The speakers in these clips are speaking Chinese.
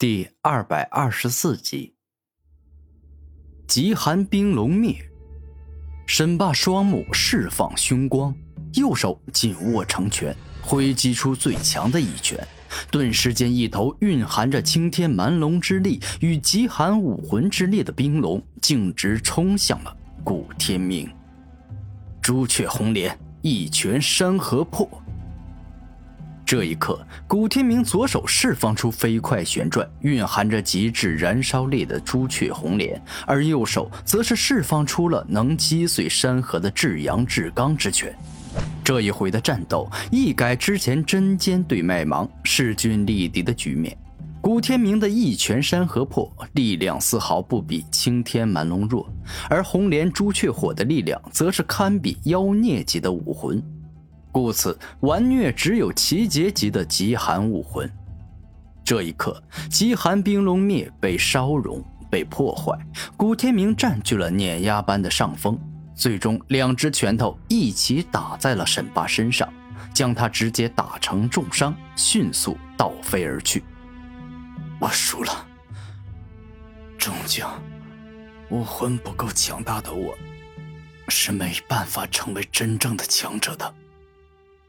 第二百二十四集，极寒冰龙灭。沈霸双目释放凶光，右手紧握成拳，挥击出最强的一拳，顿时间，一头蕴含着青天蛮龙之力与极寒武魂之力的冰龙径直冲向了古天明。朱雀红莲一拳山河破。这一刻，古天明左手释放出飞快旋转、蕴含着极致燃烧力的朱雀红莲，而右手则是释放出了能击碎山河的至阳至刚之拳。这一回的战斗一改之前针尖对麦芒、势均力敌的局面。古天明的一拳山河破，力量丝毫不比青天蛮龙弱，而红莲朱雀火的力量则是堪比妖孽级的武魂。故此，玩虐只有奇杰级的极寒武魂。这一刻，极寒冰龙灭被烧融、被破坏，古天明占据了碾压般的上风。最终，两只拳头一起打在了沈霸身上，将他直接打成重伤，迅速倒飞而去。我输了。终究，武魂不够强大的我，是没办法成为真正的强者的。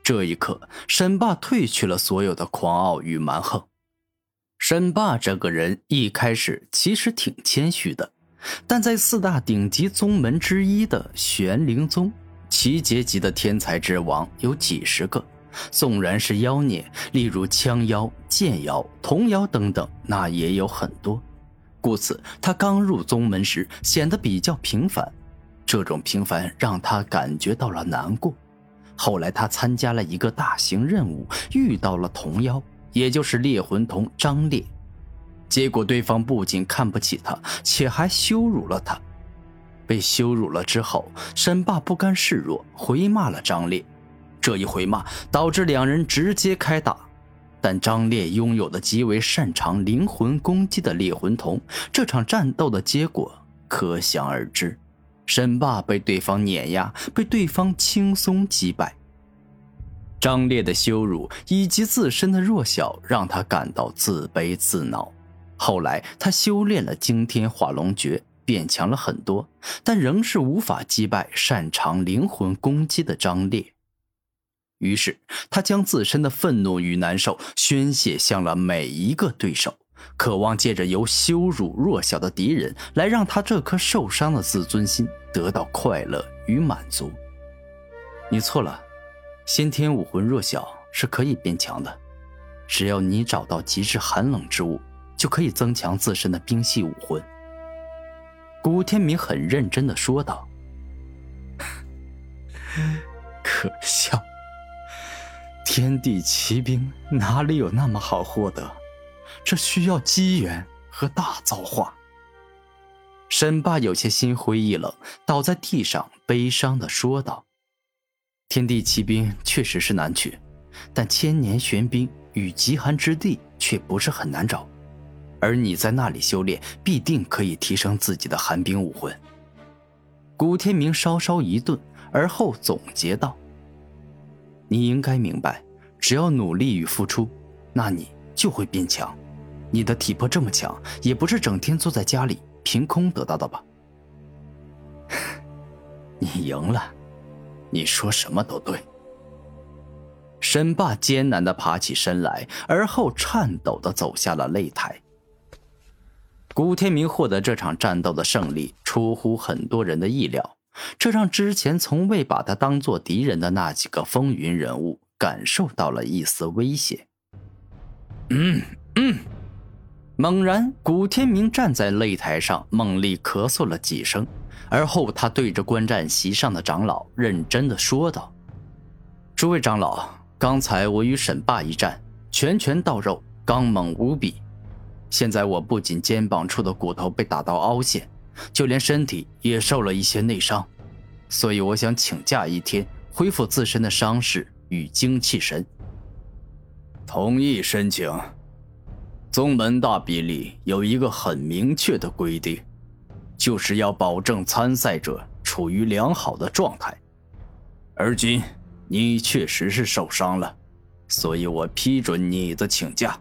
这一刻，沈霸褪去了所有的狂傲与蛮横。沈霸这个人一开始其实挺谦虚的，但在四大顶级宗门之一的玄灵宗，七阶级的天才之王有几十个，纵然是妖孽，例如枪妖、剑妖、童妖等等，那也有很多。故此，他刚入宗门时显得比较平凡，这种平凡让他感觉到了难过。后来，他参加了一个大型任务，遇到了童妖，也就是猎魂童张烈。结果，对方不仅看不起他，且还羞辱了他。被羞辱了之后，沈霸不甘示弱，回骂了张烈。这一回骂导致两人直接开打。但张烈拥有的极为擅长灵魂攻击的猎魂童，这场战斗的结果可想而知。沈霸被对方碾压，被对方轻松击败。张烈的羞辱以及自身的弱小，让他感到自卑自恼。后来，他修炼了惊天化龙诀，变强了很多，但仍是无法击败擅长灵魂攻击的张烈。于是，他将自身的愤怒与难受宣泄向了每一个对手。渴望借着由羞辱弱小的敌人来让他这颗受伤的自尊心得到快乐与满足。你错了，先天武魂弱小是可以变强的，只要你找到极致寒冷之物，就可以增强自身的冰系武魂。古天明很认真的说道：“ 可笑，天地奇兵哪里有那么好获得？”这需要机缘和大造化。沈霸有些心灰意冷，倒在地上，悲伤的说道：“天地奇兵确实是难取，但千年玄冰与极寒之地却不是很难找。而你在那里修炼，必定可以提升自己的寒冰武魂。”古天明稍稍一顿，而后总结道：“你应该明白，只要努力与付出，那你就会变强。”你的体魄这么强，也不是整天坐在家里凭空得到的吧？你赢了，你说什么都对。沈霸艰难的爬起身来，而后颤抖的走下了擂台。古天明获得这场战斗的胜利，出乎很多人的意料，这让之前从未把他当做敌人的那几个风云人物感受到了一丝威胁。嗯嗯。猛然，古天明站在擂台上，猛力咳嗽了几声，而后他对着观战席上的长老认真的说道：“诸位长老，刚才我与沈霸一战，拳拳到肉，刚猛无比。现在我不仅肩膀处的骨头被打到凹陷，就连身体也受了一些内伤，所以我想请假一天，恢复自身的伤势与精气神。”同意申请。宗门大比例有一个很明确的规定，就是要保证参赛者处于良好的状态。而今你确实是受伤了，所以我批准你的请假。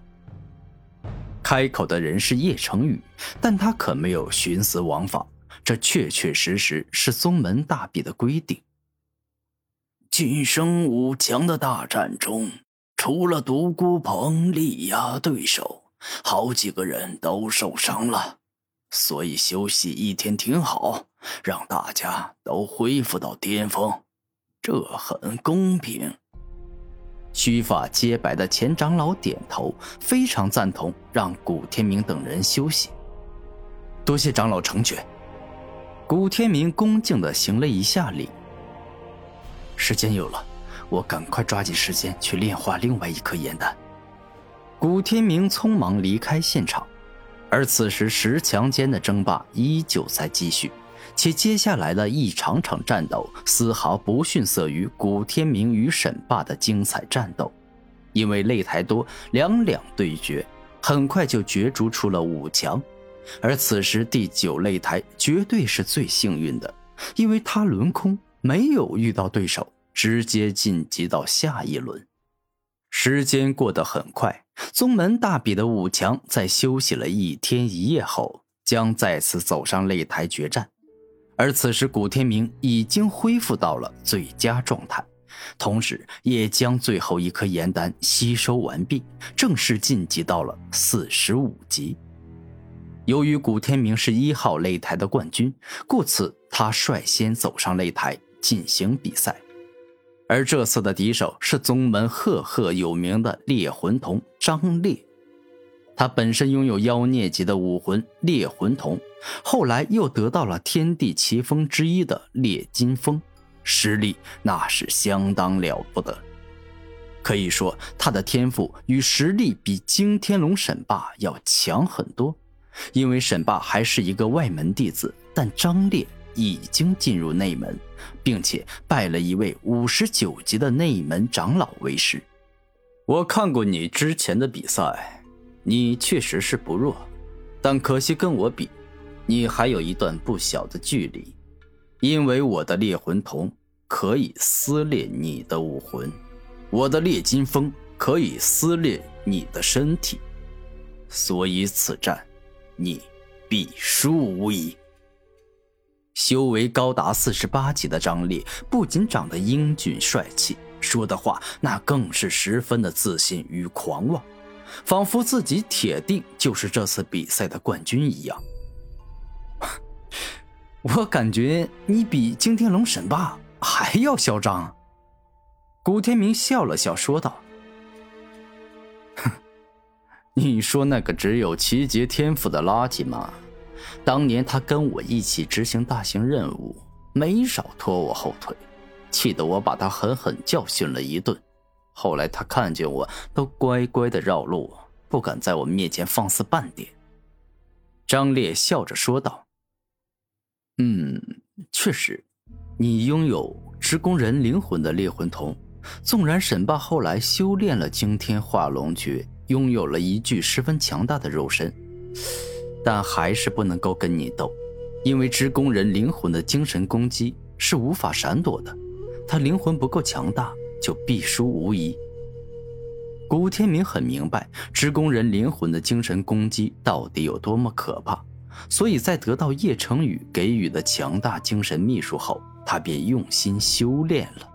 开口的人是叶成宇，但他可没有徇私枉法，这确确实实是宗门大比的规定。晋升五强的大战中，除了独孤鹏力压对手，好几个人都受伤了，所以休息一天挺好，让大家都恢复到巅峰，这很公平。须发皆白的钱长老点头，非常赞同让古天明等人休息。多谢长老成全。古天明恭敬的行了一下礼。时间有了，我赶快抓紧时间去炼化另外一颗炎丹。古天明匆忙离开现场，而此时十强间的争霸依旧在继续。且接下来的一场场战斗丝毫不逊色于古天明与沈霸的精彩战斗，因为擂台多，两两对决，很快就角逐出了五强。而此时第九擂台绝对是最幸运的，因为他轮空，没有遇到对手，直接晋级到下一轮。时间过得很快，宗门大比的五强在休息了一天一夜后，将再次走上擂台决战。而此时，古天明已经恢复到了最佳状态，同时也将最后一颗炎丹吸收完毕，正式晋级到了四十五级。由于古天明是一号擂台的冠军，故此他率先走上擂台进行比赛。而这次的敌手是宗门赫赫有名的猎魂童张烈。他本身拥有妖孽级的武魂猎魂瞳，后来又得到了天地奇峰之一的猎金峰，实力那是相当了不得。可以说，他的天赋与实力比惊天龙沈霸要强很多。因为沈霸还是一个外门弟子，但张烈已经进入内门，并且拜了一位五十九级的内门长老为师。我看过你之前的比赛。你确实是不弱，但可惜跟我比，你还有一段不小的距离。因为我的猎魂瞳可以撕裂你的武魂，我的猎金锋可以撕裂你的身体，所以此战你必输无疑。修为高达四十八级的张烈不仅长得英俊帅气，说的话那更是十分的自信与狂妄。仿佛自己铁定就是这次比赛的冠军一样。我感觉你比惊天龙沈霸还要嚣张。古天明笑了笑说道：“哼，你说那个只有七阶天赋的垃圾吗？当年他跟我一起执行大型任务，没少拖我后腿，气得我把他狠狠教训了一顿。”后来他看见我都乖乖的绕路，不敢在我面前放肆半点。张烈笑着说道：“嗯，确实，你拥有职工人灵魂的猎魂瞳。纵然沈霸后来修炼了惊天化龙诀，拥有了一具十分强大的肉身，但还是不能够跟你斗，因为职工人灵魂的精神攻击是无法闪躲的，他灵魂不够强大。”就必输无疑。古天明很明白职工人灵魂的精神攻击到底有多么可怕，所以在得到叶成宇给予的强大精神秘术后，他便用心修炼了。